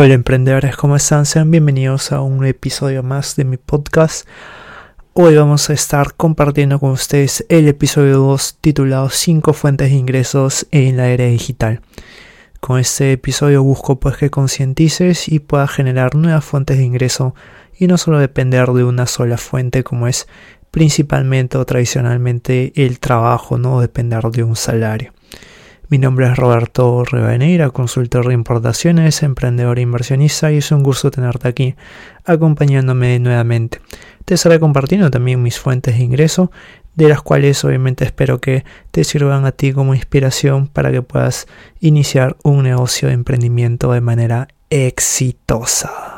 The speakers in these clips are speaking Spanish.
Hola emprendedores, ¿cómo están? Sean bienvenidos a un episodio más de mi podcast. Hoy vamos a estar compartiendo con ustedes el episodio 2 titulado 5 fuentes de ingresos en la era digital. Con este episodio busco pues que concientices y puedas generar nuevas fuentes de ingreso y no solo depender de una sola fuente como es principalmente o tradicionalmente el trabajo, no depender de un salario. Mi nombre es Roberto Rivadeneira, consultor de importaciones, emprendedor e inversionista y es un gusto tenerte aquí acompañándome nuevamente. Te estaré compartiendo también mis fuentes de ingreso, de las cuales obviamente espero que te sirvan a ti como inspiración para que puedas iniciar un negocio de emprendimiento de manera exitosa.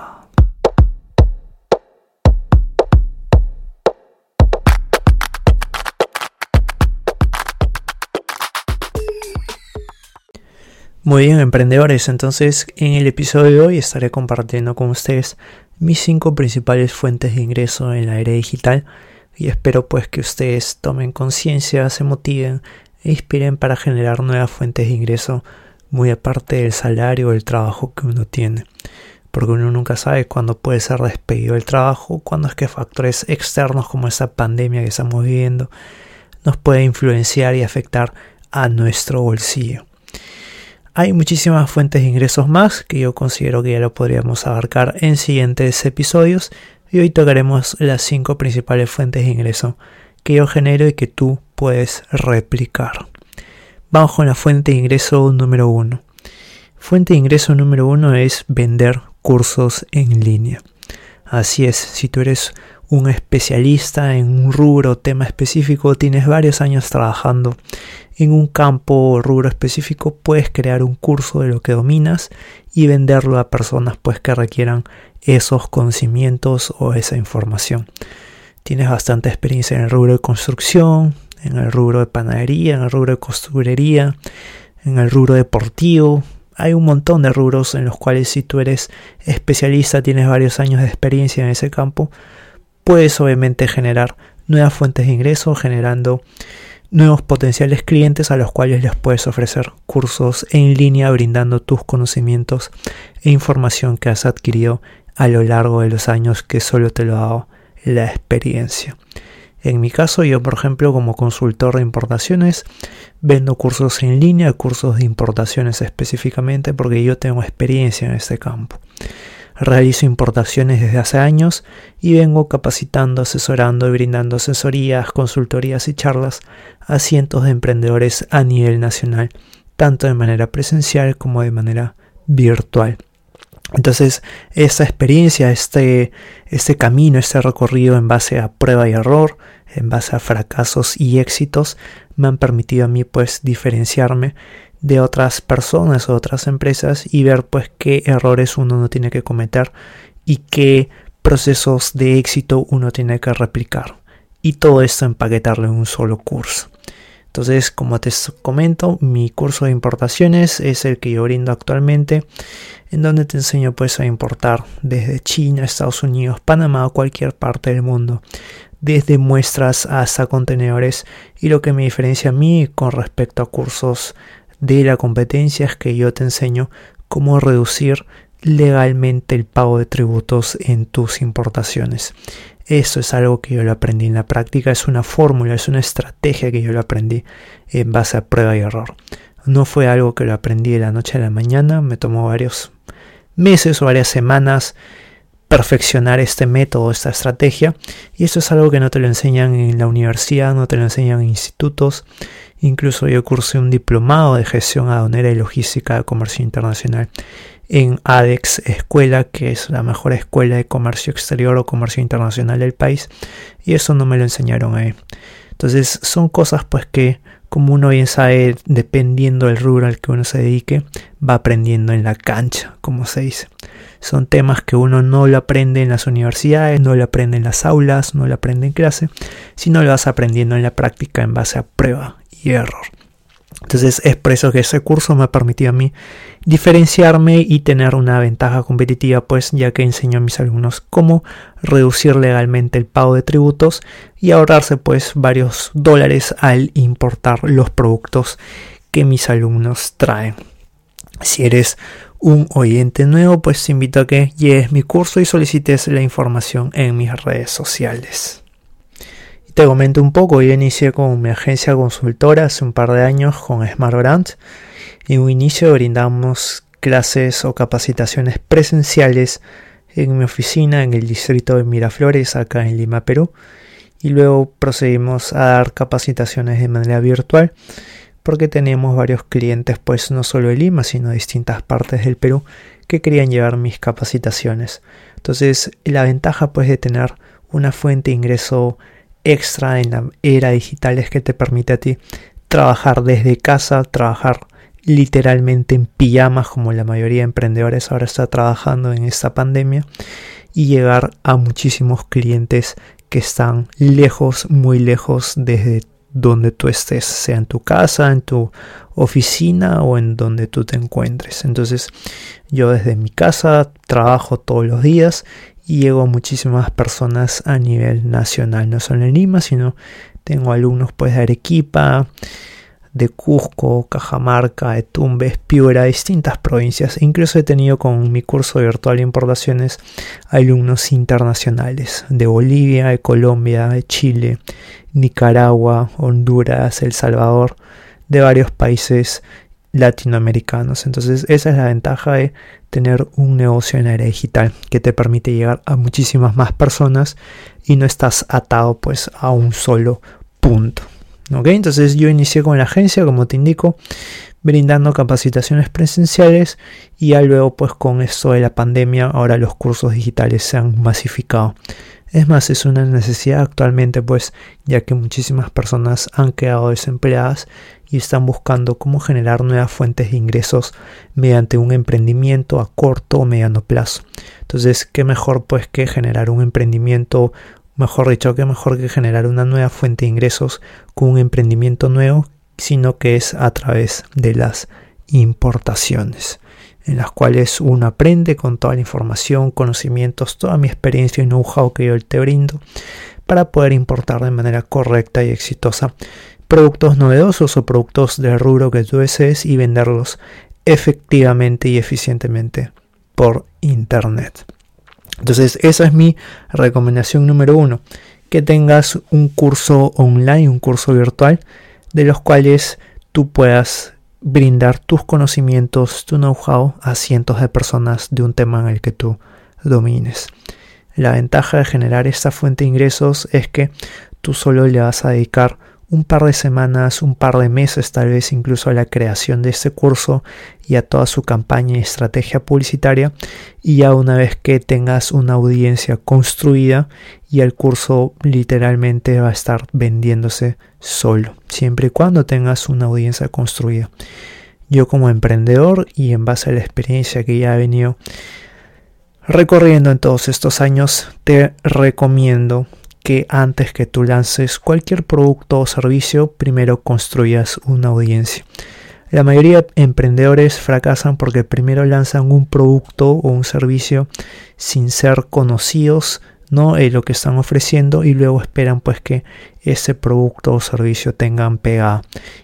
Muy bien, emprendedores, entonces en el episodio de hoy estaré compartiendo con ustedes mis cinco principales fuentes de ingreso en la era digital y espero pues que ustedes tomen conciencia, se motiven e inspiren para generar nuevas fuentes de ingreso muy aparte del salario o el trabajo que uno tiene. Porque uno nunca sabe cuándo puede ser despedido del trabajo, cuándo es que factores externos como esta pandemia que estamos viviendo nos puede influenciar y afectar a nuestro bolsillo. Hay muchísimas fuentes de ingresos más que yo considero que ya lo podríamos abarcar en siguientes episodios y hoy tocaremos las cinco principales fuentes de ingreso que yo genero y que tú puedes replicar. Vamos con la fuente de ingreso número uno. Fuente de ingreso número uno es vender cursos en línea. Así es, si tú eres un especialista en un rubro o tema específico, tienes varios años trabajando en un campo o rubro específico, puedes crear un curso de lo que dominas y venderlo a personas pues que requieran esos conocimientos o esa información. Tienes bastante experiencia en el rubro de construcción, en el rubro de panadería, en el rubro de costurería, en el rubro deportivo. Hay un montón de rubros en los cuales si tú eres especialista, tienes varios años de experiencia en ese campo, puedes obviamente generar nuevas fuentes de ingreso generando nuevos potenciales clientes a los cuales les puedes ofrecer cursos en línea brindando tus conocimientos e información que has adquirido a lo largo de los años que solo te lo ha dado la experiencia. En mi caso, yo por ejemplo como consultor de importaciones vendo cursos en línea, cursos de importaciones específicamente porque yo tengo experiencia en este campo. Realizo importaciones desde hace años y vengo capacitando, asesorando y brindando asesorías, consultorías y charlas a cientos de emprendedores a nivel nacional, tanto de manera presencial como de manera virtual. Entonces, esta experiencia, este, este camino, este recorrido en base a prueba y error, en base a fracasos y éxitos, me han permitido a mí pues diferenciarme de otras personas o otras empresas y ver pues qué errores uno no tiene que cometer y qué procesos de éxito uno tiene que replicar. Y todo esto empaquetarlo en un solo curso. Entonces, como te comento, mi curso de importaciones es el que yo brindo actualmente, en donde te enseño pues a importar desde China, Estados Unidos, Panamá o cualquier parte del mundo, desde muestras hasta contenedores. Y lo que me diferencia a mí con respecto a cursos de la competencia es que yo te enseño cómo reducir legalmente el pago de tributos en tus importaciones. Esto es algo que yo lo aprendí en la práctica, es una fórmula, es una estrategia que yo lo aprendí en base a prueba y error. No fue algo que lo aprendí de la noche a la mañana, me tomó varios meses o varias semanas perfeccionar este método, esta estrategia. Y esto es algo que no te lo enseñan en la universidad, no te lo enseñan en institutos, Incluso yo cursé un diplomado de gestión aduanera y logística de comercio internacional en ADEX Escuela, que es la mejor escuela de comercio exterior o comercio internacional del país, y eso no me lo enseñaron ahí. Entonces son cosas pues que como uno bien sabe, dependiendo del rubro al que uno se dedique, va aprendiendo en la cancha, como se dice. Son temas que uno no lo aprende en las universidades, no lo aprende en las aulas, no lo aprende en clase, sino lo vas aprendiendo en la práctica en base a prueba error. Entonces es por eso que ese curso me ha permitido a mí diferenciarme y tener una ventaja competitiva, pues ya que enseño a mis alumnos cómo reducir legalmente el pago de tributos y ahorrarse pues varios dólares al importar los productos que mis alumnos traen. Si eres un oyente nuevo, pues te invito a que llegues mi curso y solicites la información en mis redes sociales. Comento un poco, yo inicié con mi agencia consultora hace un par de años con Smart Brand. En un inicio brindamos clases o capacitaciones presenciales en mi oficina en el distrito de Miraflores, acá en Lima, Perú. Y luego procedimos a dar capacitaciones de manera virtual porque tenemos varios clientes, pues no solo de Lima, sino de distintas partes del Perú que querían llevar mis capacitaciones. Entonces, la ventaja pues de tener una fuente de ingreso extra en la era digital es que te permite a ti trabajar desde casa, trabajar literalmente en pijamas como la mayoría de emprendedores ahora está trabajando en esta pandemia y llegar a muchísimos clientes que están lejos, muy lejos desde donde tú estés, sea en tu casa, en tu oficina o en donde tú te encuentres. Entonces yo desde mi casa trabajo todos los días y llego a muchísimas personas a nivel nacional, no solo en Lima, sino tengo alumnos pues de Arequipa, de Cusco, Cajamarca, de Tumbes, Piura, distintas provincias. Incluso he tenido con mi curso de virtual de importaciones alumnos internacionales de Bolivia, de Colombia, de Chile, Nicaragua, Honduras, El Salvador, de varios países latinoamericanos. Entonces esa es la ventaja de tener un negocio en área digital que te permite llegar a muchísimas más personas y no estás atado pues a un solo punto. Entonces yo inicié con la agencia, como te indico, brindando capacitaciones presenciales y ya luego pues con esto de la pandemia ahora los cursos digitales se han masificado. Es más, es una necesidad actualmente pues ya que muchísimas personas han quedado desempleadas y están buscando cómo generar nuevas fuentes de ingresos mediante un emprendimiento a corto o mediano plazo. Entonces, ¿qué mejor pues que generar un emprendimiento mejor dicho, que mejor que generar una nueva fuente de ingresos con un emprendimiento nuevo, sino que es a través de las importaciones, en las cuales uno aprende con toda la información, conocimientos, toda mi experiencia y know-how que yo te brindo para poder importar de manera correcta y exitosa productos novedosos o productos de rubro que tú desees y venderlos efectivamente y eficientemente por internet. Entonces esa es mi recomendación número uno, que tengas un curso online, un curso virtual, de los cuales tú puedas brindar tus conocimientos, tu know-how a cientos de personas de un tema en el que tú domines. La ventaja de generar esta fuente de ingresos es que tú solo le vas a dedicar un par de semanas, un par de meses, tal vez incluso a la creación de este curso y a toda su campaña y estrategia publicitaria. Y ya una vez que tengas una audiencia construida y el curso literalmente va a estar vendiéndose solo, siempre y cuando tengas una audiencia construida. Yo como emprendedor y en base a la experiencia que ya he venido recorriendo en todos estos años, te recomiendo que antes que tú lances cualquier producto o servicio, primero construyas una audiencia. La mayoría de emprendedores fracasan porque primero lanzan un producto o un servicio sin ser conocidos, no en lo que están ofreciendo y luego esperan pues que ese producto o servicio tengan pegada.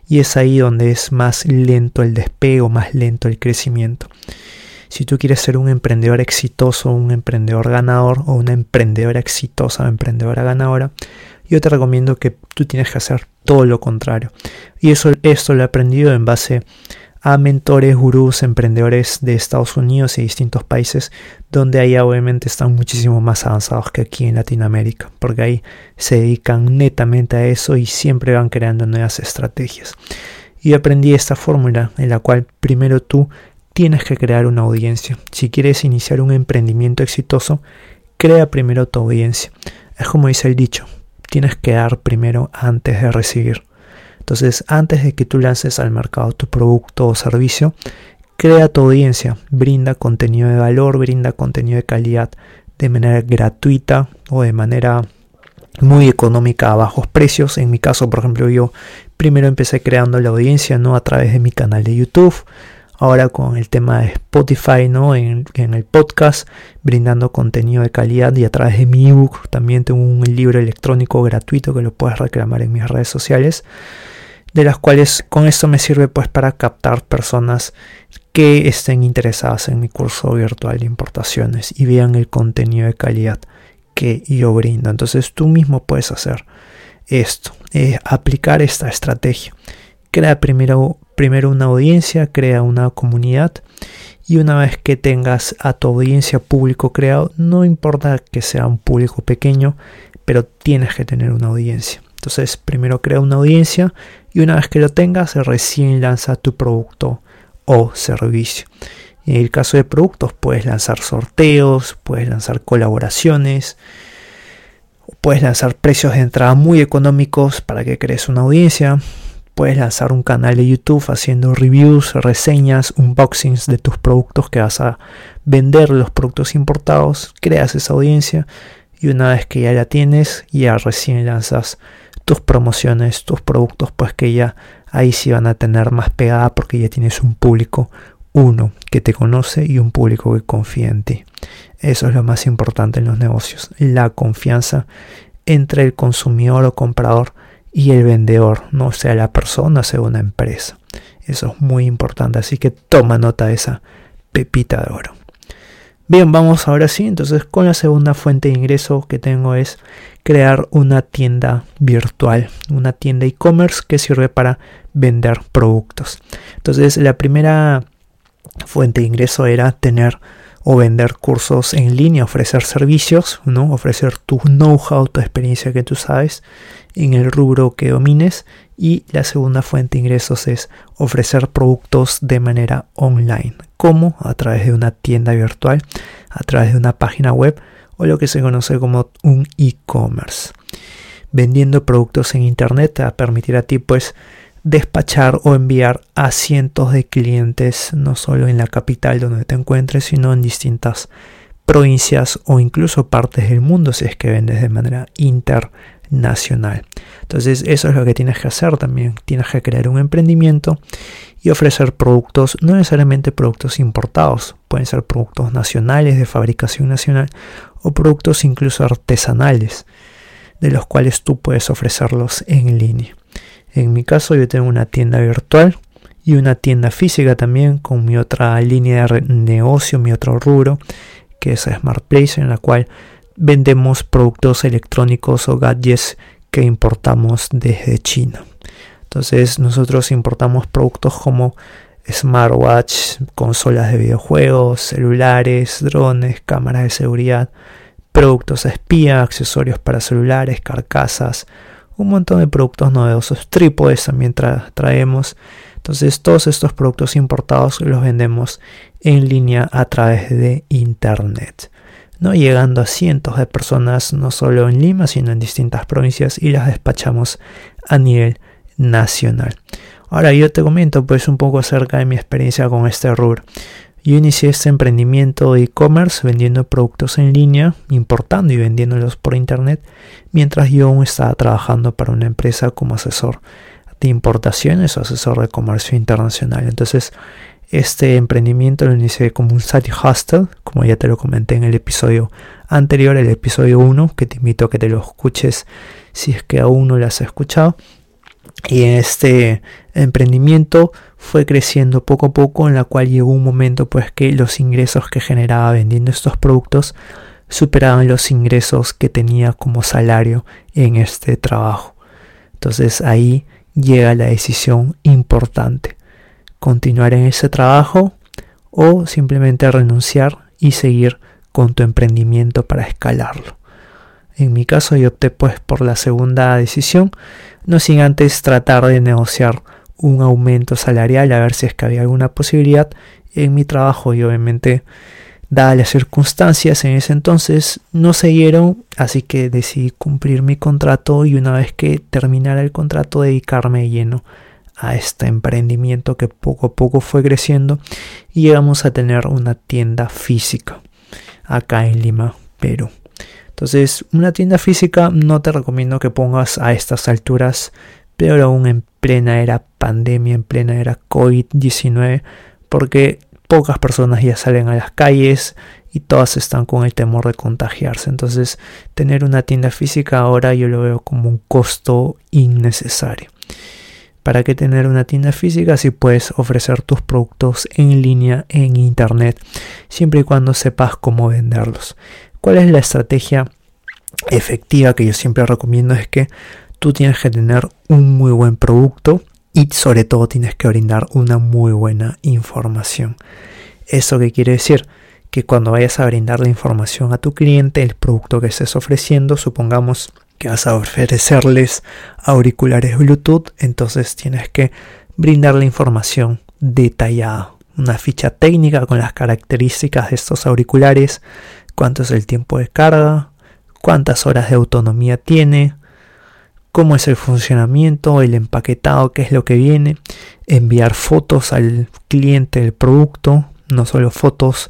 Y es ahí donde es más lento el despego, más lento el crecimiento. Si tú quieres ser un emprendedor exitoso, un emprendedor ganador o una emprendedora exitosa o emprendedora ganadora, yo te recomiendo que tú tienes que hacer todo lo contrario. Y eso, esto lo he aprendido en base a mentores, gurús, emprendedores de Estados Unidos y distintos países donde ahí obviamente están muchísimo más avanzados que aquí en Latinoamérica, porque ahí se dedican netamente a eso y siempre van creando nuevas estrategias. Y aprendí esta fórmula en la cual primero tú tienes que crear una audiencia. Si quieres iniciar un emprendimiento exitoso, crea primero tu audiencia. Es como dice el dicho, tienes que dar primero antes de recibir. Entonces, antes de que tú lances al mercado tu producto o servicio, crea tu audiencia, brinda contenido de valor, brinda contenido de calidad de manera gratuita o de manera muy económica a bajos precios. En mi caso, por ejemplo, yo primero empecé creando la audiencia no a través de mi canal de YouTube, ahora con el tema de Spotify, ¿no? En, el podcast, brindando contenido de calidad y a través de mi ebook también tengo un libro electrónico gratuito que lo puedes reclamar en mis redes sociales, de las cuales con esto me sirve pues para captar personas que estén interesadas en mi curso virtual de importaciones y vean el contenido de calidad que yo brindo. Entonces tú mismo puedes hacer esto, eh, aplicar esta estrategia. Crea primero, primero una audiencia, crea una comunidad y una vez que tengas a tu audiencia público creado, no importa que sea un público pequeño, pero tienes que tener una audiencia. Entonces primero crea una audiencia y una vez que lo tengas recién lanza tu producto o servicio. En el caso de productos puedes lanzar sorteos, puedes lanzar colaboraciones, puedes lanzar precios de entrada muy económicos para que crees una audiencia, puedes lanzar un canal de YouTube haciendo reviews, reseñas, unboxings de tus productos que vas a vender, los productos importados, creas esa audiencia y una vez que ya la tienes, ya recién lanzas tus promociones, tus productos, pues que ya ahí sí van a tener más pegada porque ya tienes un público, uno que te conoce y un público que confía en ti. Eso es lo más importante en los negocios, la confianza entre el consumidor o comprador y el vendedor, no sea la persona, sea una empresa. Eso es muy importante, así que toma nota de esa pepita de oro. Bien, vamos ahora sí, entonces con la segunda fuente de ingreso que tengo es crear una tienda virtual, una tienda e-commerce que sirve para vender productos. Entonces la primera fuente de ingreso era tener o vender cursos en línea, ofrecer servicios, ¿no? ofrecer tu know-how, tu experiencia que tú sabes en el rubro que domines. Y la segunda fuente de ingresos es ofrecer productos de manera online, como a través de una tienda virtual, a través de una página web o lo que se conoce como un e-commerce. Vendiendo productos en internet te va a permitir a ti pues despachar o enviar a cientos de clientes, no solo en la capital donde te encuentres, sino en distintas provincias o incluso partes del mundo si es que vendes de manera internacional. Entonces eso es lo que tienes que hacer también. Tienes que crear un emprendimiento y ofrecer productos, no necesariamente productos importados, pueden ser productos nacionales de fabricación nacional o productos incluso artesanales, de los cuales tú puedes ofrecerlos en línea. En mi caso yo tengo una tienda virtual y una tienda física también con mi otra línea de negocio, mi otro rubro, que es Smart Place, en la cual vendemos productos electrónicos o gadgets que importamos desde China. Entonces nosotros importamos productos como smartwatch, consolas de videojuegos, celulares, drones, cámaras de seguridad, productos espía, accesorios para celulares, carcasas, un montón de productos novedosos, trípodes también traemos. Entonces todos estos productos importados los vendemos en línea a través de internet. ¿no? llegando a cientos de personas no solo en Lima sino en distintas provincias y las despachamos a nivel nacional. Ahora yo te comento pues un poco acerca de mi experiencia con este rubro. Yo inicié este emprendimiento de e-commerce vendiendo productos en línea, importando y vendiéndolos por internet, mientras yo aún estaba trabajando para una empresa como asesor de importaciones o asesor de comercio internacional. Entonces, este emprendimiento lo inicié como un side hustle, como ya te lo comenté en el episodio anterior, el episodio 1, que te invito a que te lo escuches si es que aún no lo has escuchado. Y este emprendimiento fue creciendo poco a poco, en la cual llegó un momento pues que los ingresos que generaba vendiendo estos productos superaban los ingresos que tenía como salario en este trabajo. Entonces ahí llega la decisión importante. Continuar en ese trabajo o simplemente renunciar y seguir con tu emprendimiento para escalarlo. En mi caso yo opté pues por la segunda decisión, no sin antes tratar de negociar un aumento salarial a ver si es que había alguna posibilidad en mi trabajo y obviamente dadas las circunstancias en ese entonces no se dieron así que decidí cumplir mi contrato y una vez que terminara el contrato dedicarme lleno a este emprendimiento que poco a poco fue creciendo y llegamos a tener una tienda física acá en Lima, Perú. Entonces, una tienda física no te recomiendo que pongas a estas alturas, pero aún en plena era pandemia, en plena era COVID-19, porque pocas personas ya salen a las calles y todas están con el temor de contagiarse. Entonces, tener una tienda física ahora yo lo veo como un costo innecesario. ¿Para qué tener una tienda física si puedes ofrecer tus productos en línea en internet, siempre y cuando sepas cómo venderlos? ¿Cuál es la estrategia efectiva que yo siempre recomiendo? Es que tú tienes que tener un muy buen producto y sobre todo tienes que brindar una muy buena información. ¿Eso qué quiere decir? Que cuando vayas a brindar la información a tu cliente, el producto que estés ofreciendo, supongamos que vas a ofrecerles auriculares Bluetooth, entonces tienes que brindar la información detallada, una ficha técnica con las características de estos auriculares, cuánto es el tiempo de carga, cuántas horas de autonomía tiene, cómo es el funcionamiento, el empaquetado, qué es lo que viene, enviar fotos al cliente del producto, no solo fotos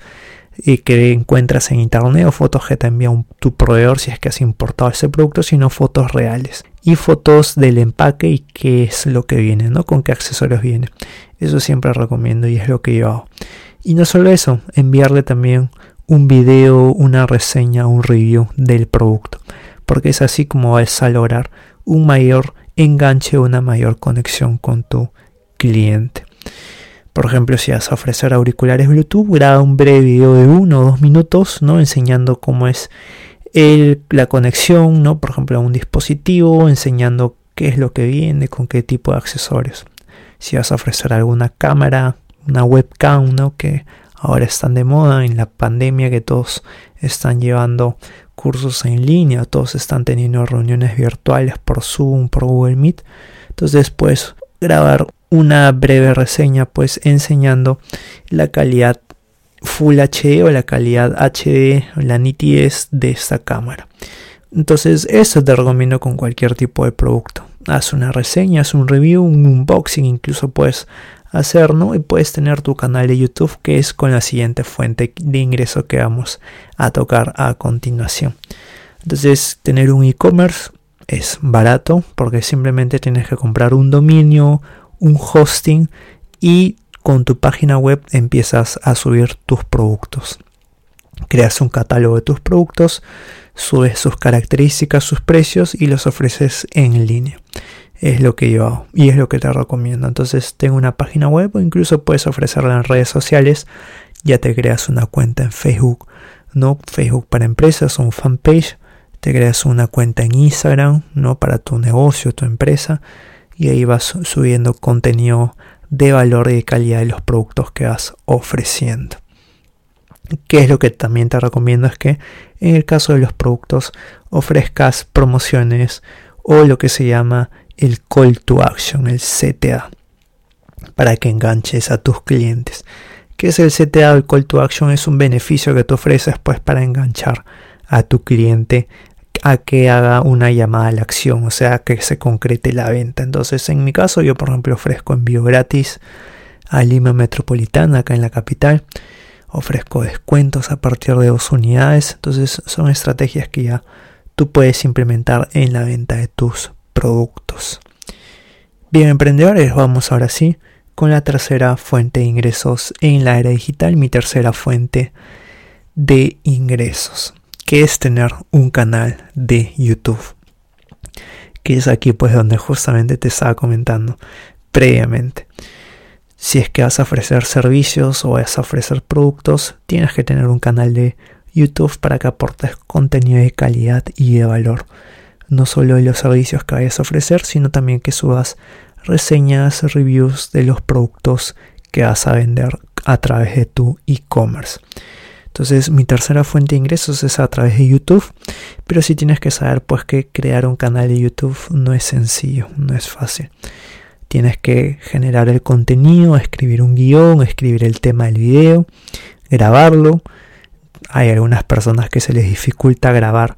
y que encuentras en internet o fotos que te envía tu proveedor si es que has importado ese producto, sino fotos reales y fotos del empaque y qué es lo que viene, ¿no? Con qué accesorios viene. Eso siempre recomiendo y es lo que yo hago. Y no solo eso, enviarle también un video, una reseña, un review del producto, porque es así como vas a lograr un mayor enganche, una mayor conexión con tu cliente. Por ejemplo, si vas a ofrecer auriculares Bluetooth, graba un breve video de uno o dos minutos, ¿no? Enseñando cómo es la conexión, ¿no? Por ejemplo, a un dispositivo, enseñando qué es lo que viene, con qué tipo de accesorios. Si vas a ofrecer alguna cámara, una webcam, ¿no? Que ahora están de moda en la pandemia, que todos están llevando cursos en línea, todos están teniendo reuniones virtuales por Zoom, por Google Meet. Entonces puedes grabar una breve reseña pues enseñando la calidad Full HD o la calidad HD la nitidez de esta cámara. Entonces eso te recomiendo con cualquier tipo de producto. Haz una reseña, haz un review, un unboxing incluso puedes hacer, ¿no? Y puedes tener tu canal de YouTube que es con la siguiente fuente de ingreso que vamos a tocar a continuación. Entonces tener un e-commerce es barato porque simplemente tienes que comprar un dominio, un hosting y con tu página web empiezas a subir tus productos. Creas un catálogo de tus productos, subes sus características, sus precios y los ofreces en línea. Es lo que yo hago y es lo que te recomiendo. Entonces tengo una página web o incluso puedes ofrecerla en redes sociales. Ya te creas una cuenta en Facebook, ¿no? Facebook para empresas un fanpage. Te creas una cuenta en Instagram, ¿no? Para tu negocio, tu empresa y ahí vas subiendo contenido de valor y de calidad de los productos que vas ofreciendo. ¿Qué es lo que también te recomiendo? Es que en el caso de los productos ofrezcas promociones o lo que se llama el call to action, el CTA, para que enganches a tus clientes. ¿Qué es el CTA el call to action? Es un beneficio que tú ofreces pues para enganchar a tu cliente a que haga una llamada a la acción, o sea, que se concrete la venta. Entonces, en mi caso, yo por ejemplo ofrezco envío gratis a Lima Metropolitana, acá en la capital. Ofrezco descuentos a partir de dos unidades. Entonces, son estrategias que ya tú puedes implementar en la venta de tus productos. Bien, emprendedores, vamos ahora sí con la tercera fuente de ingresos en la era digital, mi tercera fuente de ingresos que es tener un canal de YouTube. Que es aquí pues donde justamente te estaba comentando previamente. Si es que vas a ofrecer servicios o vas a ofrecer productos, tienes que tener un canal de YouTube para que aportes contenido de calidad y de valor. No solo los servicios que vayas a ofrecer, sino también que subas reseñas, reviews de los productos que vas a vender a través de tu e-commerce. Entonces mi tercera fuente de ingresos es a través de YouTube. Pero si tienes que saber pues que crear un canal de YouTube no es sencillo, no es fácil. Tienes que generar el contenido, escribir un guion, escribir el tema del video, grabarlo. Hay algunas personas que se les dificulta grabar,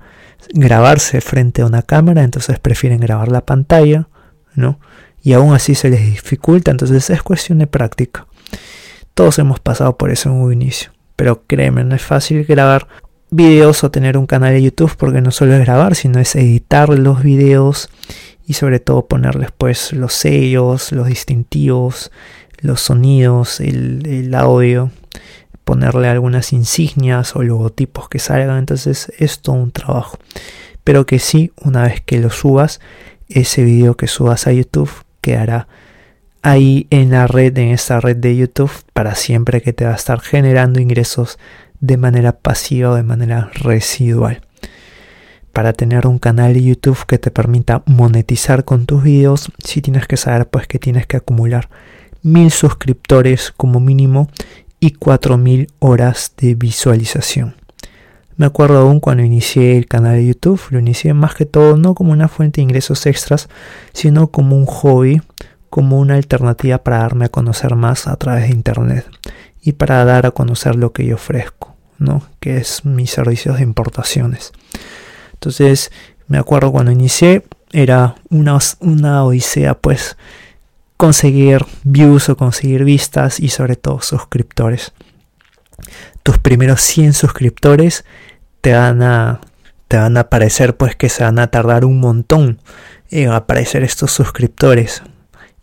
grabarse frente a una cámara, entonces prefieren grabar la pantalla, ¿no? Y aún así se les dificulta, entonces es cuestión de práctica. Todos hemos pasado por eso en un inicio. Pero créeme, no es fácil grabar videos o tener un canal de YouTube porque no solo es grabar, sino es editar los videos y sobre todo ponerles pues los sellos, los distintivos, los sonidos, el, el audio, ponerle algunas insignias o logotipos que salgan. Entonces es todo un trabajo. Pero que sí, una vez que lo subas, ese video que subas a YouTube quedará ahí en la red, en esta red de YouTube, para siempre que te va a estar generando ingresos de manera pasiva o de manera residual. Para tener un canal de YouTube que te permita monetizar con tus videos, si tienes que saber pues que tienes que acumular mil suscriptores como mínimo y 4000 horas de visualización. Me acuerdo aún cuando inicié el canal de YouTube, lo inicié más que todo no como una fuente de ingresos extras, sino como un hobby, como una alternativa para darme a conocer más a través de internet y para dar a conocer lo que yo ofrezco, ¿no? Que es mis servicios de importaciones. Entonces, me acuerdo cuando inicié, era una, una odisea, pues, conseguir views o conseguir vistas y sobre todo suscriptores. Tus primeros 100 suscriptores te van a te van a aparecer pues que se van a tardar un montón en aparecer estos suscriptores.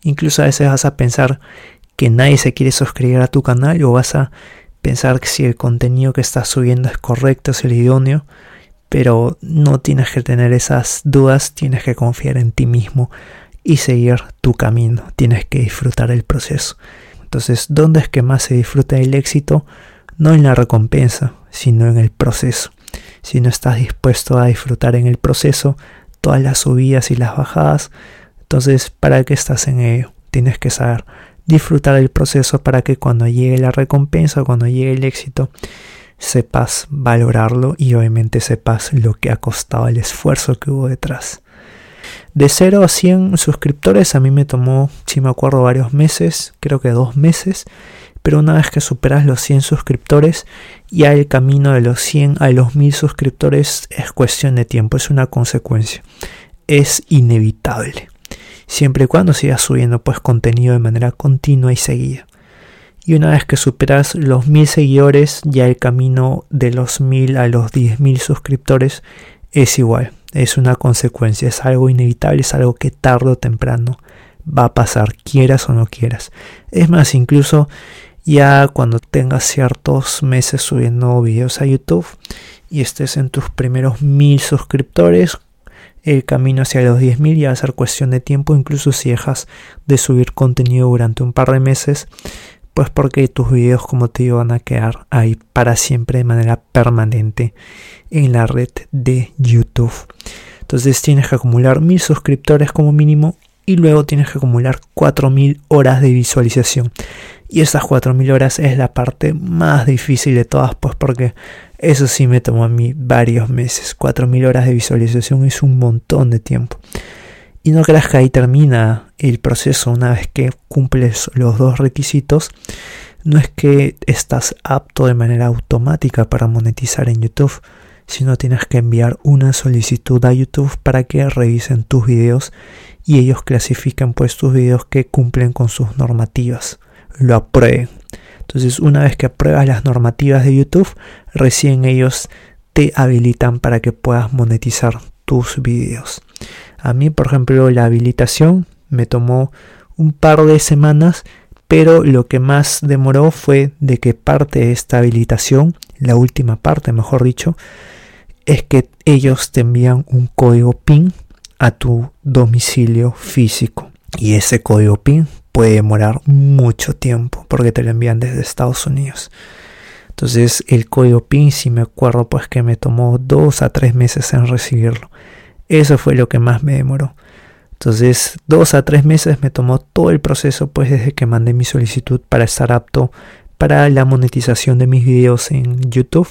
Incluso a veces vas a pensar que nadie se quiere suscribir a tu canal o vas a pensar que si el contenido que estás subiendo es correcto, es el idóneo, pero no tienes que tener esas dudas, tienes que confiar en ti mismo y seguir tu camino, tienes que disfrutar el proceso. Entonces, ¿dónde es que más se disfruta el éxito? No en la recompensa, sino en el proceso. Si no estás dispuesto a disfrutar en el proceso todas las subidas y las bajadas, entonces, ¿para qué estás en ello? Tienes que saber disfrutar el proceso para que cuando llegue la recompensa, cuando llegue el éxito, sepas valorarlo y obviamente sepas lo que ha costado el esfuerzo que hubo detrás. De 0 a 100 suscriptores a mí me tomó, si me acuerdo, varios meses, creo que dos meses, pero una vez que superas los 100 suscriptores, ya el camino de los 100 a los 1000 suscriptores es cuestión de tiempo, es una consecuencia, es inevitable, siempre y cuando sigas subiendo pues contenido de manera continua y seguida. Y una vez que superas los 1000 seguidores, ya el camino de los 1000 a los 10.000 suscriptores es igual, es una consecuencia, es algo inevitable, es algo que tarde o temprano va a pasar, quieras o no quieras. Es más, incluso ya cuando tengas ciertos meses subiendo videos a YouTube y estés en tus primeros mil suscriptores, el camino hacia los 10.000 ya va a ser cuestión de tiempo, incluso si dejas de subir contenido durante un par de meses, pues porque tus videos, como te digo, van a quedar ahí para siempre de manera permanente en la red de YouTube. Entonces tienes que acumular mil suscriptores como mínimo y luego tienes que acumular 4000 horas de visualización. Y esas 4000 horas es la parte más difícil de todas, pues porque eso sí me tomó a mí varios meses. 4000 horas de visualización es un montón de tiempo. Y no creas que ahí termina el proceso una vez que cumples los dos requisitos. No es que estás apto de manera automática para monetizar en YouTube, sino tienes que enviar una solicitud a YouTube para que revisen tus videos y ellos clasifican pues tus videos que cumplen con sus normativas, lo aprueben. Entonces una vez que apruebas las normativas de YouTube, recién ellos te habilitan para que puedas monetizar tus videos. A mí, por ejemplo, la habilitación me tomó un par de semanas, pero lo que más demoró fue de que parte de esta habilitación, la última parte, mejor dicho, es que ellos te envían un código PIN a tu domicilio físico. Y ese código PIN puede demorar mucho tiempo porque te lo envían desde Estados Unidos. Entonces el código PIN, si me acuerdo, pues que me tomó dos a tres meses en recibirlo. Eso fue lo que más me demoró. Entonces, dos a tres meses me tomó todo el proceso, pues desde que mandé mi solicitud para estar apto para la monetización de mis videos en YouTube.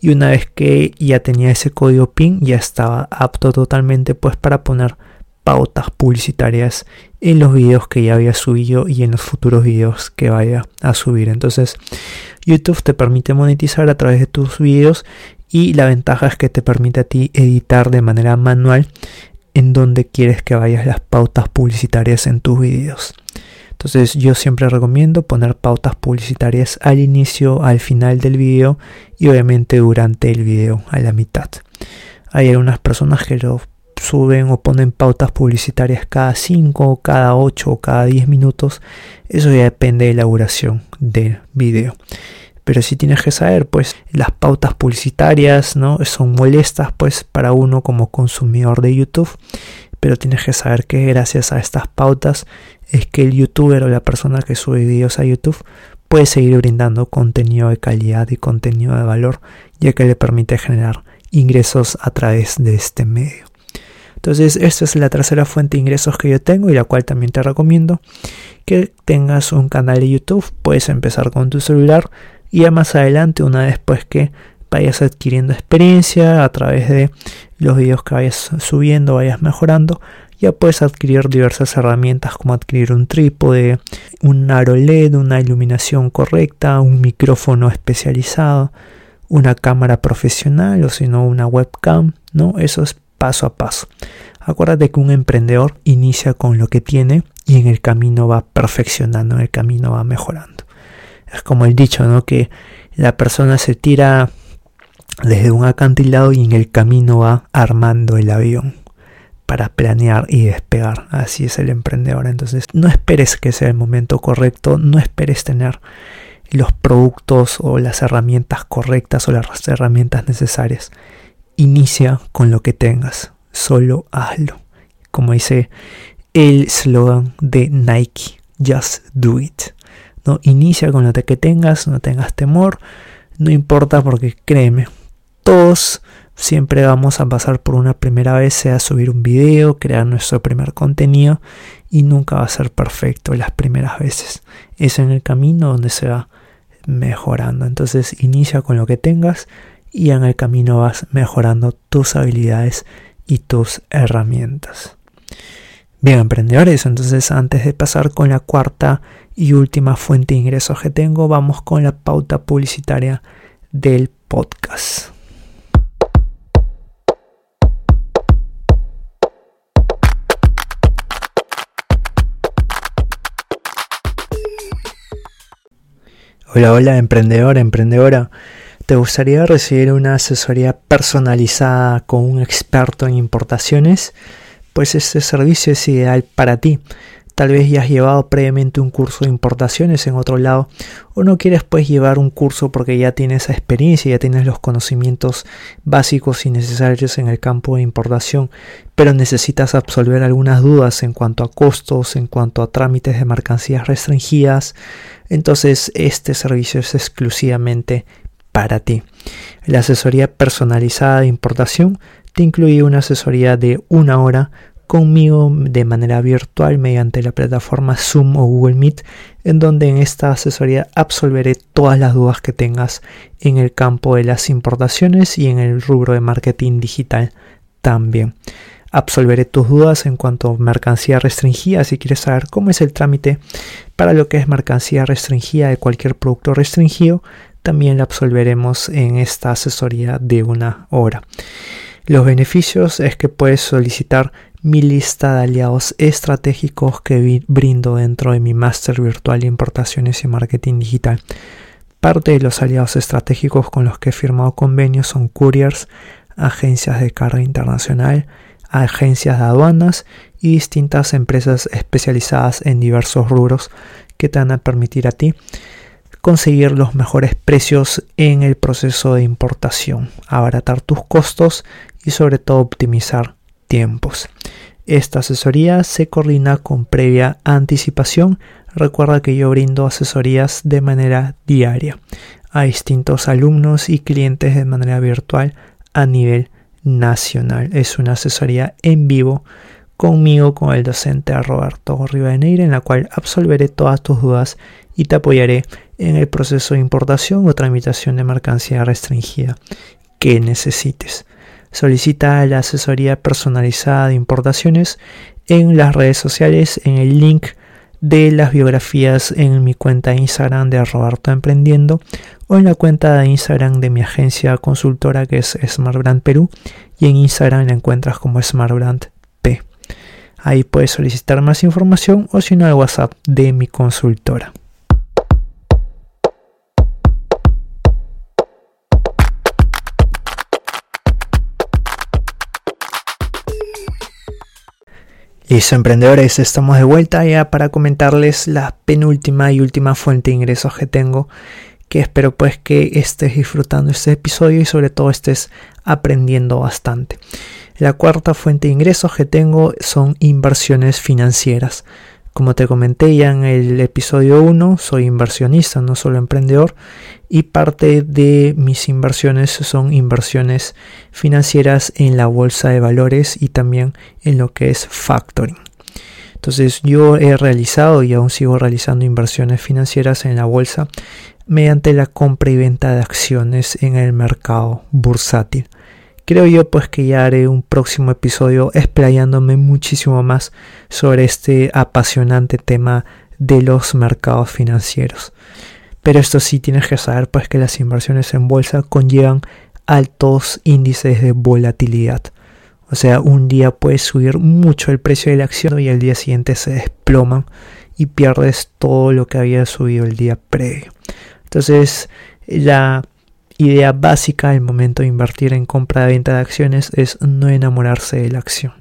Y una vez que ya tenía ese código PIN, ya estaba apto totalmente, pues para poner pautas publicitarias en los videos que ya había subido y en los futuros videos que vaya a subir. Entonces, YouTube te permite monetizar a través de tus videos y la ventaja es que te permite a ti editar de manera manual en donde quieres que vayas las pautas publicitarias en tus videos. Entonces yo siempre recomiendo poner pautas publicitarias al inicio, al final del video y obviamente durante el video, a la mitad. Hay algunas personas que lo suben o ponen pautas publicitarias cada 5, cada 8 o cada 10 minutos. Eso ya depende de la duración del video pero si tienes que saber, pues las pautas publicitarias, ¿no? Son molestas, pues, para uno como consumidor de YouTube, pero tienes que saber que gracias a estas pautas es que el youtuber o la persona que sube videos a YouTube puede seguir brindando contenido de calidad y contenido de valor, ya que le permite generar ingresos a través de este medio. Entonces, esta es la tercera fuente de ingresos que yo tengo y la cual también te recomiendo que tengas un canal de YouTube. Puedes empezar con tu celular y ya más adelante, una vez pues que vayas adquiriendo experiencia a través de los videos que vayas subiendo, vayas mejorando, ya puedes adquirir diversas herramientas como adquirir un trípode, un aro LED, una iluminación correcta, un micrófono especializado, una cámara profesional o si no una webcam, ¿no? Eso es paso a paso. Acuérdate que un emprendedor inicia con lo que tiene y en el camino va perfeccionando, en el camino va mejorando. Es como el dicho, ¿no? Que la persona se tira desde un acantilado y en el camino va armando el avión para planear y despegar. Así es el emprendedor. Entonces, no esperes que sea el momento correcto, no esperes tener los productos o las herramientas correctas o las herramientas necesarias. Inicia con lo que tengas, solo hazlo. Como dice el slogan de Nike, just do it. No inicia con lo que tengas, no tengas temor, no importa porque créeme, todos siempre vamos a pasar por una primera vez, sea subir un video, crear nuestro primer contenido y nunca va a ser perfecto las primeras veces. Es en el camino donde se va mejorando. Entonces inicia con lo que tengas y en el camino vas mejorando tus habilidades y tus herramientas. Bien, emprendedores, entonces antes de pasar con la cuarta y última fuente de ingresos que tengo, vamos con la pauta publicitaria del podcast. Hola, hola, emprendedor, emprendedora. ¿Te gustaría recibir una asesoría personalizada con un experto en importaciones? Pues este servicio es ideal para ti. Tal vez ya has llevado previamente un curso de importaciones en otro lado o no quieres pues llevar un curso porque ya tienes esa experiencia, ya tienes los conocimientos básicos y necesarios en el campo de importación, pero necesitas absolver algunas dudas en cuanto a costos, en cuanto a trámites de mercancías restringidas, entonces este servicio es exclusivamente para ti. La asesoría personalizada de importación te incluye una asesoría de una hora conmigo de manera virtual mediante la plataforma Zoom o Google Meet, en donde en esta asesoría absolveré todas las dudas que tengas en el campo de las importaciones y en el rubro de marketing digital también. Absolveré tus dudas en cuanto a mercancía restringida si quieres saber cómo es el trámite para lo que es mercancía restringida de cualquier producto restringido. También la absolveremos en esta asesoría de una hora. Los beneficios es que puedes solicitar mi lista de aliados estratégicos que brindo dentro de mi máster virtual de importaciones y marketing digital. Parte de los aliados estratégicos con los que he firmado convenios son couriers, agencias de carga internacional, agencias de aduanas y distintas empresas especializadas en diversos rubros que te van a permitir a ti conseguir los mejores precios en el proceso de importación, abaratar tus costos y sobre todo optimizar tiempos. Esta asesoría se coordina con previa anticipación. Recuerda que yo brindo asesorías de manera diaria a distintos alumnos y clientes de manera virtual a nivel nacional. Es una asesoría en vivo conmigo, con el docente Roberto Rivadeneira, en la cual absolveré todas tus dudas y te apoyaré en el proceso de importación o tramitación de mercancía restringida que necesites. Solicita la asesoría personalizada de importaciones en las redes sociales en el link de las biografías en mi cuenta de Instagram de Roberto Emprendiendo o en la cuenta de Instagram de mi agencia consultora que es Smartbrand Perú y en Instagram la encuentras como Smartbrand P. Ahí puedes solicitar más información o si no al WhatsApp de mi consultora. Listo, emprendedores, estamos de vuelta ya para comentarles la penúltima y última fuente de ingresos que tengo, que espero pues que estés disfrutando este episodio y sobre todo estés aprendiendo bastante. La cuarta fuente de ingresos que tengo son inversiones financieras. Como te comenté ya en el episodio 1, soy inversionista, no solo emprendedor, y parte de mis inversiones son inversiones financieras en la bolsa de valores y también en lo que es factoring. Entonces yo he realizado y aún sigo realizando inversiones financieras en la bolsa mediante la compra y venta de acciones en el mercado bursátil. Creo yo pues que ya haré un próximo episodio explayándome muchísimo más sobre este apasionante tema de los mercados financieros. Pero esto sí tienes que saber pues que las inversiones en bolsa conllevan altos índices de volatilidad. O sea, un día puede subir mucho el precio de la acción y al día siguiente se desploman y pierdes todo lo que había subido el día previo. Entonces, la idea básica al momento de invertir en compra-venta de acciones es no enamorarse de la acción.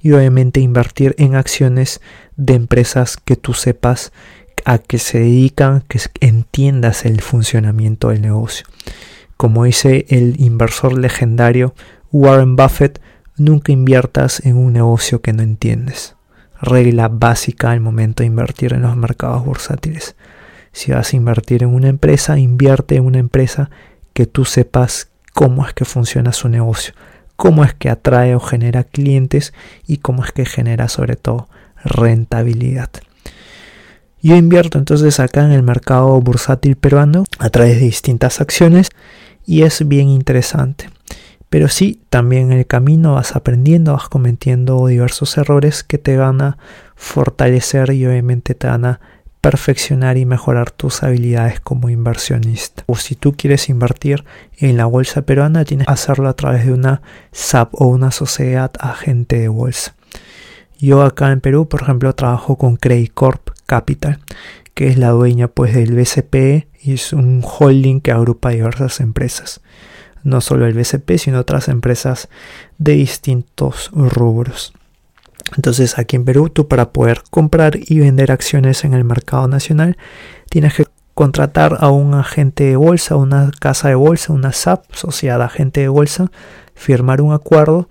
Y obviamente invertir en acciones de empresas que tú sepas a qué se dedican, que entiendas el funcionamiento del negocio. Como dice el inversor legendario Warren Buffett, nunca inviertas en un negocio que no entiendes. Regla básica al momento de invertir en los mercados bursátiles. Si vas a invertir en una empresa, invierte en una empresa que tú sepas cómo es que funciona su negocio, cómo es que atrae o genera clientes y cómo es que genera sobre todo rentabilidad. Yo invierto entonces acá en el mercado bursátil peruano a través de distintas acciones y es bien interesante. Pero sí, también en el camino vas aprendiendo, vas cometiendo diversos errores que te van a fortalecer y obviamente te van a perfeccionar y mejorar tus habilidades como inversionista. O si tú quieres invertir en la bolsa peruana, tienes que hacerlo a través de una SAP o una sociedad agente de bolsa. Yo acá en Perú, por ejemplo, trabajo con Credit Corp Capital, que es la dueña pues del BCP y es un holding que agrupa diversas empresas. No solo el BCP, sino otras empresas de distintos rubros. Entonces aquí en Perú tú para poder comprar y vender acciones en el mercado nacional tienes que contratar a un agente de bolsa, una casa de bolsa, una SAP, sociedad agente de bolsa, firmar un acuerdo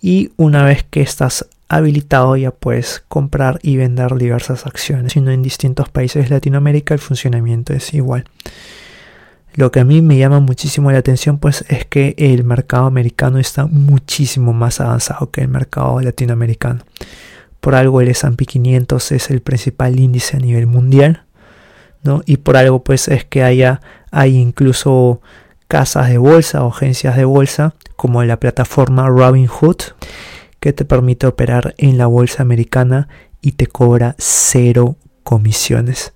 y una vez que estás habilitado ya puedes comprar y vender diversas acciones. Sino en distintos países de Latinoamérica el funcionamiento es igual. Lo que a mí me llama muchísimo la atención pues es que el mercado americano está muchísimo más avanzado que el mercado latinoamericano. Por algo el S&P 500 es el principal índice a nivel mundial, ¿no? Y por algo pues es que haya hay incluso casas de bolsa o agencias de bolsa como la plataforma Robinhood que te permite operar en la bolsa americana y te cobra cero comisiones.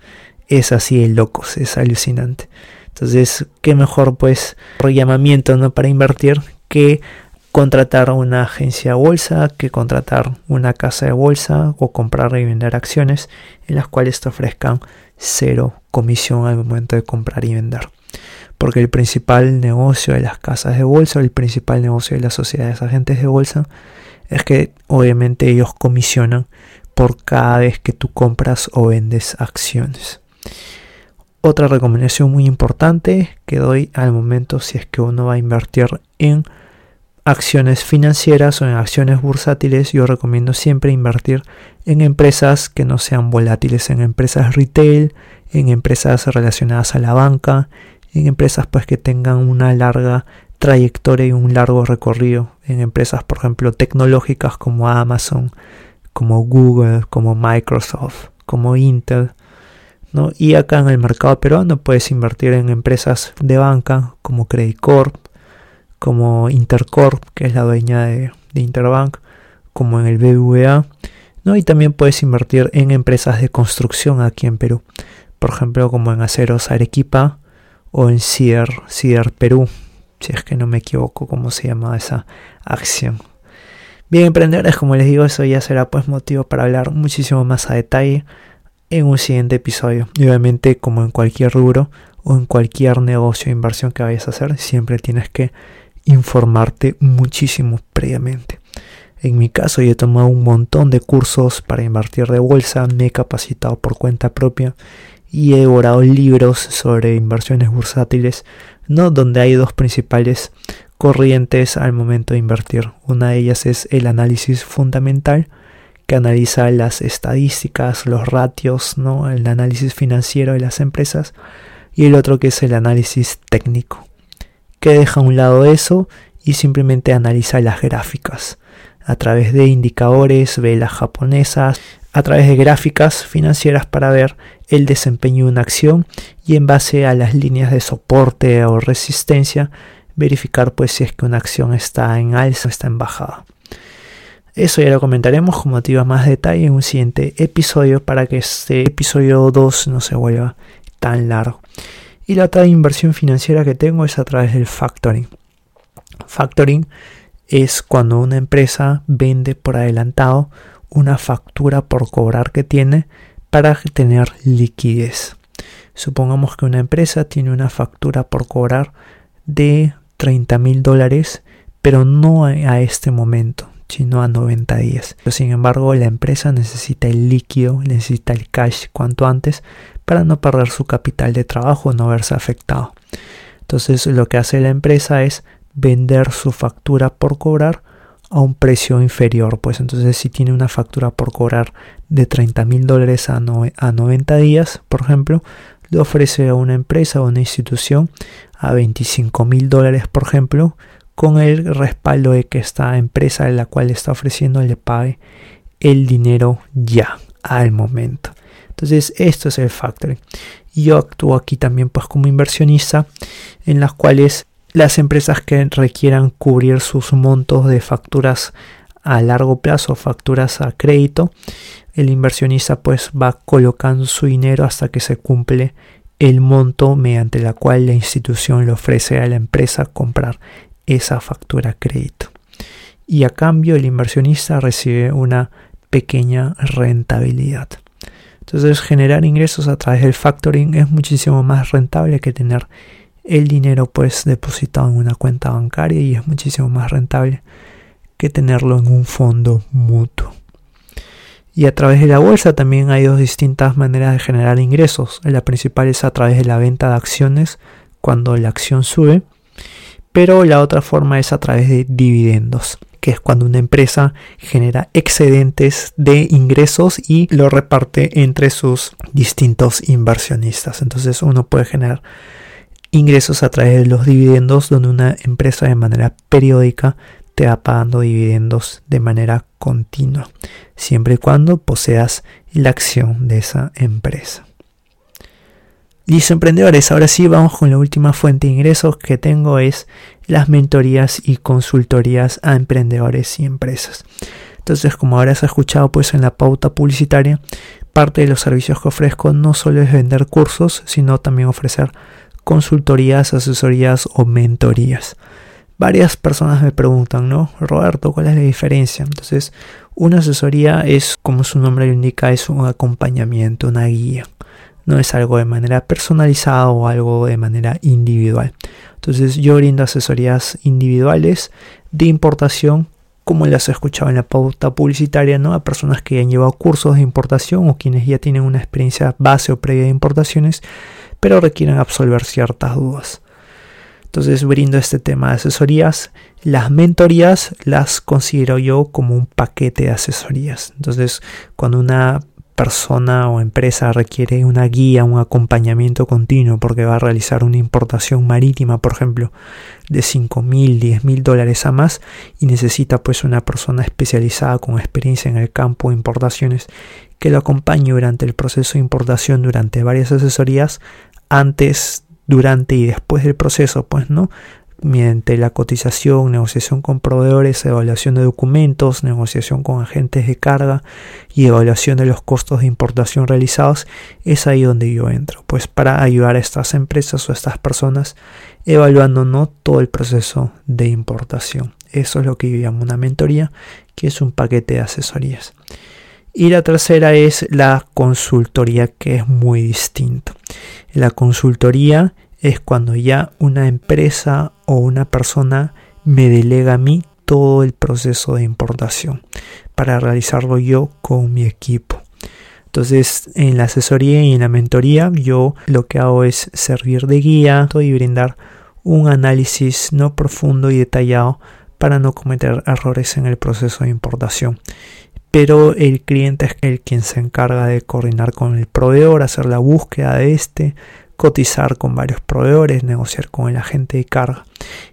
Es así de locos, es alucinante. Entonces, qué mejor pues llamamiento ¿no? para invertir que contratar una agencia de bolsa, que contratar una casa de bolsa o comprar y vender acciones en las cuales te ofrezcan cero comisión al momento de comprar y vender. Porque el principal negocio de las casas de bolsa, el principal negocio de las sociedades agentes de bolsa, es que obviamente ellos comisionan por cada vez que tú compras o vendes acciones. Otra recomendación muy importante que doy al momento si es que uno va a invertir en acciones financieras o en acciones bursátiles, yo recomiendo siempre invertir en empresas que no sean volátiles, en empresas retail, en empresas relacionadas a la banca, en empresas pues que tengan una larga trayectoria y un largo recorrido, en empresas por ejemplo tecnológicas como Amazon, como Google, como Microsoft, como Intel y acá en el mercado peruano puedes invertir en empresas de banca como Credit Corp, como Intercorp, que es la dueña de, Interbank, como en el BBVA, ¿no? Y también puedes invertir en empresas de construcción aquí en Perú, por ejemplo como en Aceros Arequipa o en CIDER, CIDER Perú, si es que no me equivoco cómo se llama esa acción. Bien, emprendedores, como les digo, eso ya será pues motivo para hablar muchísimo más a detalle en un siguiente episodio. Y obviamente, como en cualquier rubro o en cualquier negocio o inversión que vayas a hacer, siempre tienes que informarte muchísimo previamente. En mi caso, yo he tomado un montón de cursos para invertir de bolsa, me he capacitado por cuenta propia y he devorado libros sobre inversiones bursátiles, donde hay dos principales corrientes al momento de invertir. Una de ellas es el análisis fundamental, que analiza las estadísticas, los ratios, ¿no? el análisis financiero de las empresas, y el otro que es el análisis técnico, que deja a un lado eso y simplemente analiza las gráficas a través de indicadores, velas japonesas, a través de gráficas financieras para ver el desempeño de una acción y en base a las líneas de soporte o resistencia verificar pues si es que una acción está en alza o está en bajada. Eso ya lo comentaremos con motivos más detalle en un siguiente episodio para que este episodio 2 no se vuelva tan largo. Y la otra inversión financiera que tengo es a través del factoring. Factoring es cuando una empresa vende por adelantado una factura por cobrar que tiene para tener liquidez. Supongamos que una empresa tiene una factura por cobrar de 30 mil dólares, pero no a este momento, sino a 90 días. Sin embargo, la empresa necesita el líquido, necesita el cash cuanto antes para no perder su capital de trabajo no verse afectado. Entonces, lo que hace la empresa es vender su factura por cobrar a un precio inferior. Pues entonces si tiene una factura por cobrar de 30 mil dólares a, a 90 días, por ejemplo, le ofrece a una empresa o una institución a 25 mil dólares, por ejemplo, con el respaldo de que esta empresa en la cual está ofreciendo le pague el dinero ya, al momento. Entonces, esto es el factoring. Yo actúo aquí también pues como inversionista en las cuales las empresas que requieran cubrir sus montos de facturas a largo plazo, facturas a crédito, el inversionista pues va colocando su dinero hasta que se cumple el monto mediante la cual la institución le ofrece a la empresa comprar esa factura crédito. Y a cambio el inversionista recibe una pequeña rentabilidad. Entonces generar ingresos a través del factoring es muchísimo más rentable que tener el dinero pues depositado en una cuenta bancaria y es muchísimo más rentable que tenerlo en un fondo mutuo. Y a través de la bolsa también hay dos distintas maneras de generar ingresos. La principal es a través de la venta de acciones cuando la acción sube, pero la otra forma es a través de dividendos, que es cuando una empresa genera excedentes de ingresos y lo reparte entre sus distintos inversionistas. Entonces uno puede generar ingresos a través de los dividendos donde una empresa de manera periódica te va pagando dividendos de manera continua, siempre y cuando poseas la acción de esa empresa. Listo emprendedores, ahora sí vamos con la última fuente de ingresos que tengo es las mentorías y consultorías a emprendedores y empresas. Entonces, como habrás escuchado pues en la pauta publicitaria, parte de los servicios que ofrezco no solo es vender cursos, sino también ofrecer consultorías, asesorías o mentorías. Varias personas me preguntan, ¿no? Roberto, ¿cuál es la diferencia? Entonces, una asesoría es, como su nombre lo indica, es un acompañamiento, una guía. No es algo de manera personalizada o algo de manera individual. Entonces, yo brindo asesorías individuales de importación como las he escuchado en la pauta publicitaria, ¿no? A personas que han llevado cursos de importación o quienes ya tienen una experiencia base o previa de importaciones pero requieren absolver ciertas dudas. Entonces brindo este tema de asesorías. Las mentorías las considero yo como un paquete de asesorías. Entonces cuando una persona o empresa requiere una guía, un acompañamiento continuo porque va a realizar una importación marítima, por ejemplo, de 5 mil, 10 mil dólares a más y necesita pues una persona especializada con experiencia en el campo de importaciones que lo acompañe durante el proceso de importación durante varias asesorías, antes, durante y después del proceso, pues, ¿no? Mediante la cotización, negociación con proveedores, evaluación de documentos, negociación con agentes de carga y evaluación de los costos de importación realizados, es ahí donde yo entro, pues para ayudar a estas empresas o a estas personas evaluando no todo el proceso de importación. Eso es lo que yo llamo una mentoría, que es un paquete de asesorías. Y la tercera es la consultoría, que es muy distinto. La consultoría es cuando ya una empresa o una persona me delega a mí todo el proceso de importación para realizarlo yo con mi equipo. Entonces, en la asesoría y en la mentoría, yo lo que hago es servir de guía y brindar un análisis no profundo y detallado para no cometer errores en el proceso de importación. Pero el cliente es el quien se encarga de coordinar con el proveedor, hacer la búsqueda de este, cotizar con varios proveedores, negociar con el agente de carga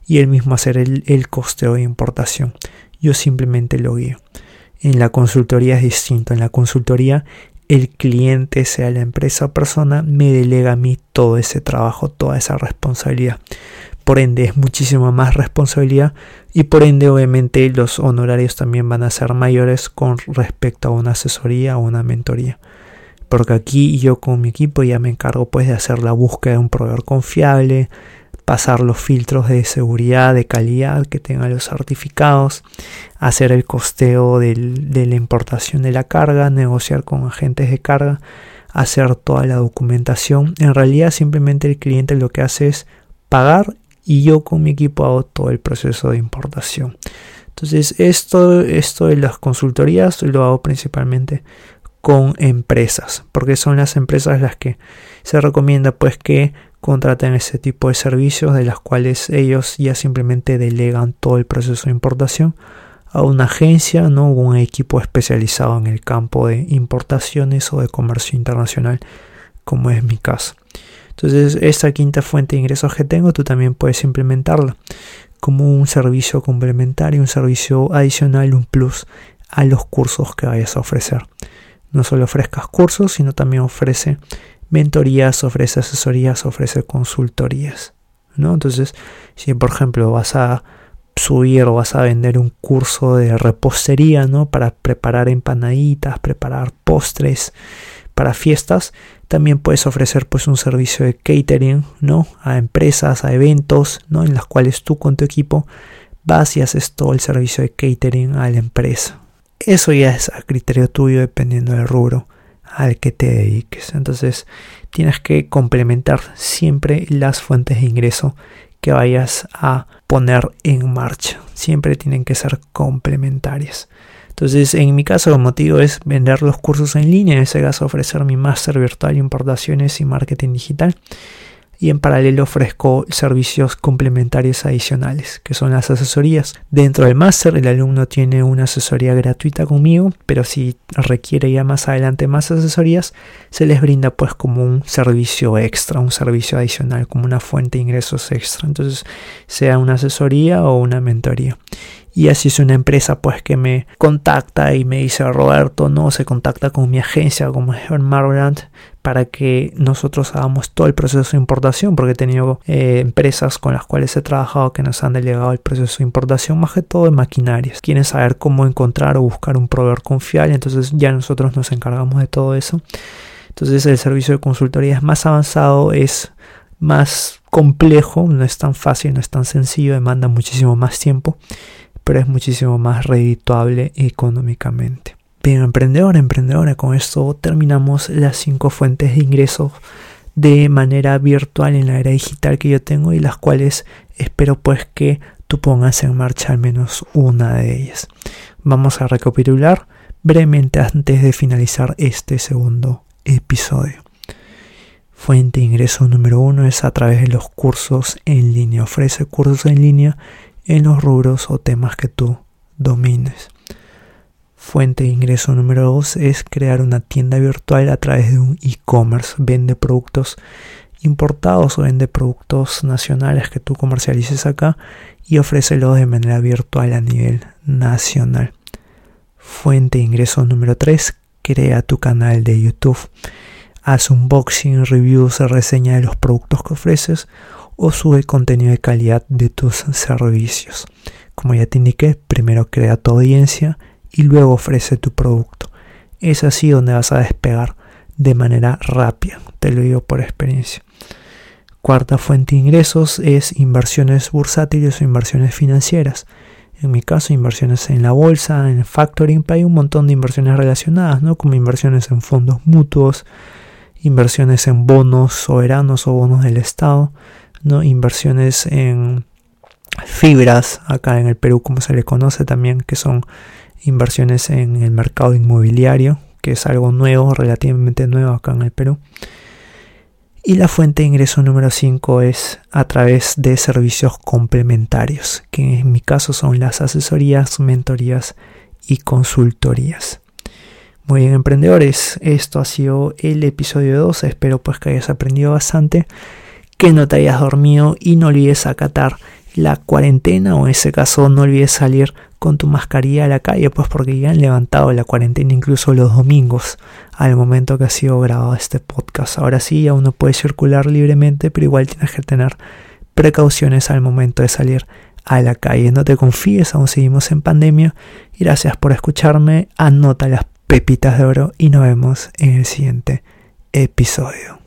y él mismo hacer el, el costeo de importación. Yo simplemente lo guío. En la consultoría es distinto. En la consultoría el cliente, sea la empresa o persona, me delega a mí todo ese trabajo, toda esa responsabilidad. Por ende es muchísima más responsabilidad y por ende obviamente los honorarios también van a ser mayores con respecto a una asesoría o una mentoría. Porque aquí yo con mi equipo ya me encargo pues de hacer la búsqueda de un proveedor confiable, pasar los filtros de seguridad, de calidad que tengan los certificados, hacer el costeo de la importación de la carga, negociar con agentes de carga, hacer toda la documentación. En realidad simplemente el cliente lo que hace es pagar y yo con mi equipo hago todo el proceso de importación. Entonces esto, esto de las consultorías lo hago principalmente con empresas, porque son las empresas las que se recomienda pues que contraten ese tipo de servicios de las cuales ellos ya simplemente delegan todo el proceso de importación a una agencia ¿no? o un equipo especializado en el campo de importaciones o de comercio internacional como es mi caso. Entonces esta quinta fuente de ingresos que tengo tú también puedes implementarla como un servicio complementario, un servicio adicional, un plus a los cursos que vayas a ofrecer. No solo ofrezcas cursos, sino también ofrece mentorías, ofrece asesorías, ofrece consultorías. ¿no? Entonces, si por ejemplo vas a subir o vas a vender un curso de repostería, ¿no? Para preparar empanaditas, preparar postres para fiestas, también puedes ofrecer pues un servicio de catering, ¿no? A empresas, a eventos, ¿no? En las cuales tú con tu equipo vas y haces todo el servicio de catering a la empresa. Eso ya es a criterio tuyo dependiendo del rubro al que te dediques. Entonces tienes que complementar siempre las fuentes de ingreso que vayas a poner en marcha. Siempre tienen que ser complementarias. Entonces, en mi caso, el motivo es vender los cursos en línea, en ese caso ofrecer mi máster virtual importaciones y marketing digital y en paralelo ofrezco servicios complementarios adicionales, que son las asesorías. Dentro del máster el alumno tiene una asesoría gratuita conmigo, pero si requiere ya más adelante más asesorías, se les brinda pues como un servicio extra, un servicio adicional, como una fuente de ingresos extra. Entonces, sea una asesoría o una mentoría. Y así es una empresa pues que me contacta y me dice Roberto, no, se contacta con mi agencia como es Marland para que nosotros hagamos todo el proceso de importación porque he tenido eh, empresas con las cuales he trabajado que nos han delegado el proceso de importación más que todo de maquinarias. Quieren saber cómo encontrar o buscar un proveedor confiable, entonces ya nosotros nos encargamos de todo eso. Entonces el servicio de consultoría es más avanzado, es más complejo, no es tan fácil, no es tan sencillo, demanda muchísimo más tiempo pero es muchísimo más redituable económicamente. Bien, emprendedor, emprendedora, con esto terminamos las cinco fuentes de ingresos de manera virtual en la era digital que yo tengo y las cuales espero pues que tú pongas en marcha al menos una de ellas. Vamos a recapitular brevemente antes de finalizar este segundo episodio. Fuente de ingreso número uno es a través de los cursos en línea. Ofrece cursos en línea en los rubros o temas que tú domines. Fuente de ingreso número 2 es crear una tienda virtual a través de un e-commerce. Vende productos importados o vende productos nacionales que tú comercialices acá y ofrécelos de manera virtual a nivel nacional. Fuente de ingreso número 3. Crea tu canal de YouTube. Haz unboxing, reviews, reseña de los productos que ofreces o sube contenido de calidad de tus servicios. Como ya te indiqué, primero crea tu audiencia y luego ofrece tu producto. Es así donde vas a despegar de manera rápida, te lo digo por experiencia. Cuarta fuente de ingresos es inversiones bursátiles o inversiones financieras. En mi caso, inversiones en la bolsa, en factoring, hay un montón de inversiones relacionadas, ¿no? Como inversiones en fondos mutuos, inversiones en bonos soberanos o bonos del Estado, ¿no? inversiones en fibras, acá en el Perú como se le conoce también, que son inversiones en el mercado inmobiliario, que es algo nuevo, relativamente nuevo acá en el Perú. Y la fuente de ingreso número 5 es a través de servicios complementarios, que en mi caso son las asesorías, mentorías y consultorías. Muy bien, emprendedores, esto ha sido el episodio 2. Espero pues que hayas aprendido bastante, que no te hayas dormido y no olvides acatar la cuarentena o en ese caso no olvides salir con tu mascarilla a la calle, pues porque ya han levantado la cuarentena incluso los domingos al momento que ha sido grabado este podcast. Ahora sí, aún no puedes circular libremente, pero igual tienes que tener precauciones al momento de salir a la calle. No te confíes, aún seguimos en pandemia. Gracias por escucharme. Anota las pepitas de oro y nos vemos en el siguiente episodio.